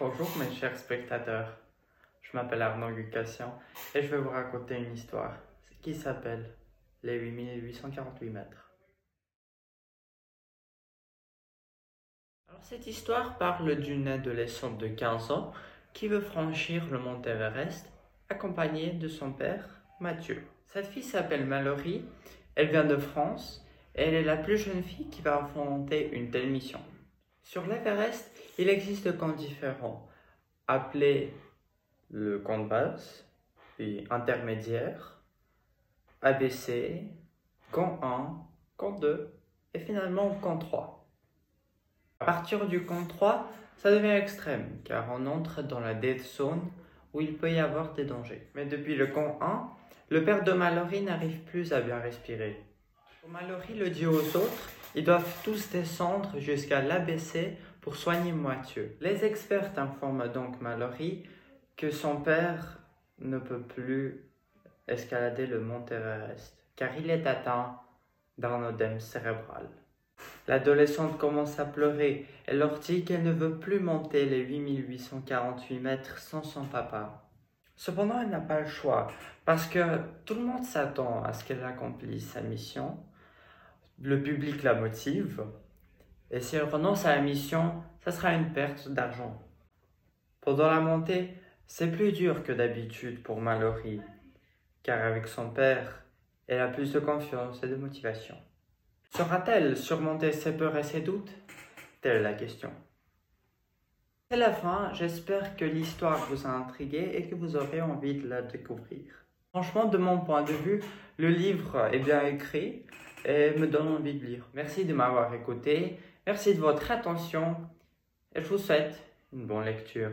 Bonjour mes chers spectateurs, je m'appelle Arnaud Gucassian et je vais vous raconter une histoire qui s'appelle Les 8848 mètres. Alors cette histoire parle d'une adolescente de 15 ans qui veut franchir le mont Everest accompagnée de son père Mathieu. Cette fille s'appelle Mallory, elle vient de France et elle est la plus jeune fille qui va affronter une telle mission. Sur l'Everest, il existe des camps différents, appelés le camp de base, puis intermédiaire, ABC, camp 1, camp 2 et finalement camp 3. À partir du camp 3, ça devient extrême car on entre dans la dead zone où il peut y avoir des dangers. Mais depuis le camp 1, le père de Mallory n'arrive plus à bien respirer. Mallory le dit aux autres ils doivent tous descendre jusqu'à l'ABC pour soigner Mathieu. Les experts informent donc Mallory que son père ne peut plus escalader le mont Everest car il est atteint d'un œdème cérébral. L'adolescente commence à pleurer. Elle leur dit qu'elle ne veut plus monter les 8848 mètres sans son papa. Cependant, elle n'a pas le choix parce que tout le monde s'attend à ce qu'elle accomplisse sa mission le public la motive, et si elle renonce à la mission, ça sera une perte d'argent. Pendant la montée, c'est plus dur que d'habitude pour Mallory, car avec son père, elle a plus de confiance et de motivation. Saura-t-elle surmonter ses peurs et ses doutes Telle est la question. C'est la fin, j'espère que l'histoire vous a intrigué et que vous aurez envie de la découvrir. Franchement, de mon point de vue, le livre est bien écrit, et me donne envie de lire. Merci de m'avoir écouté, merci de votre attention et je vous souhaite une bonne lecture.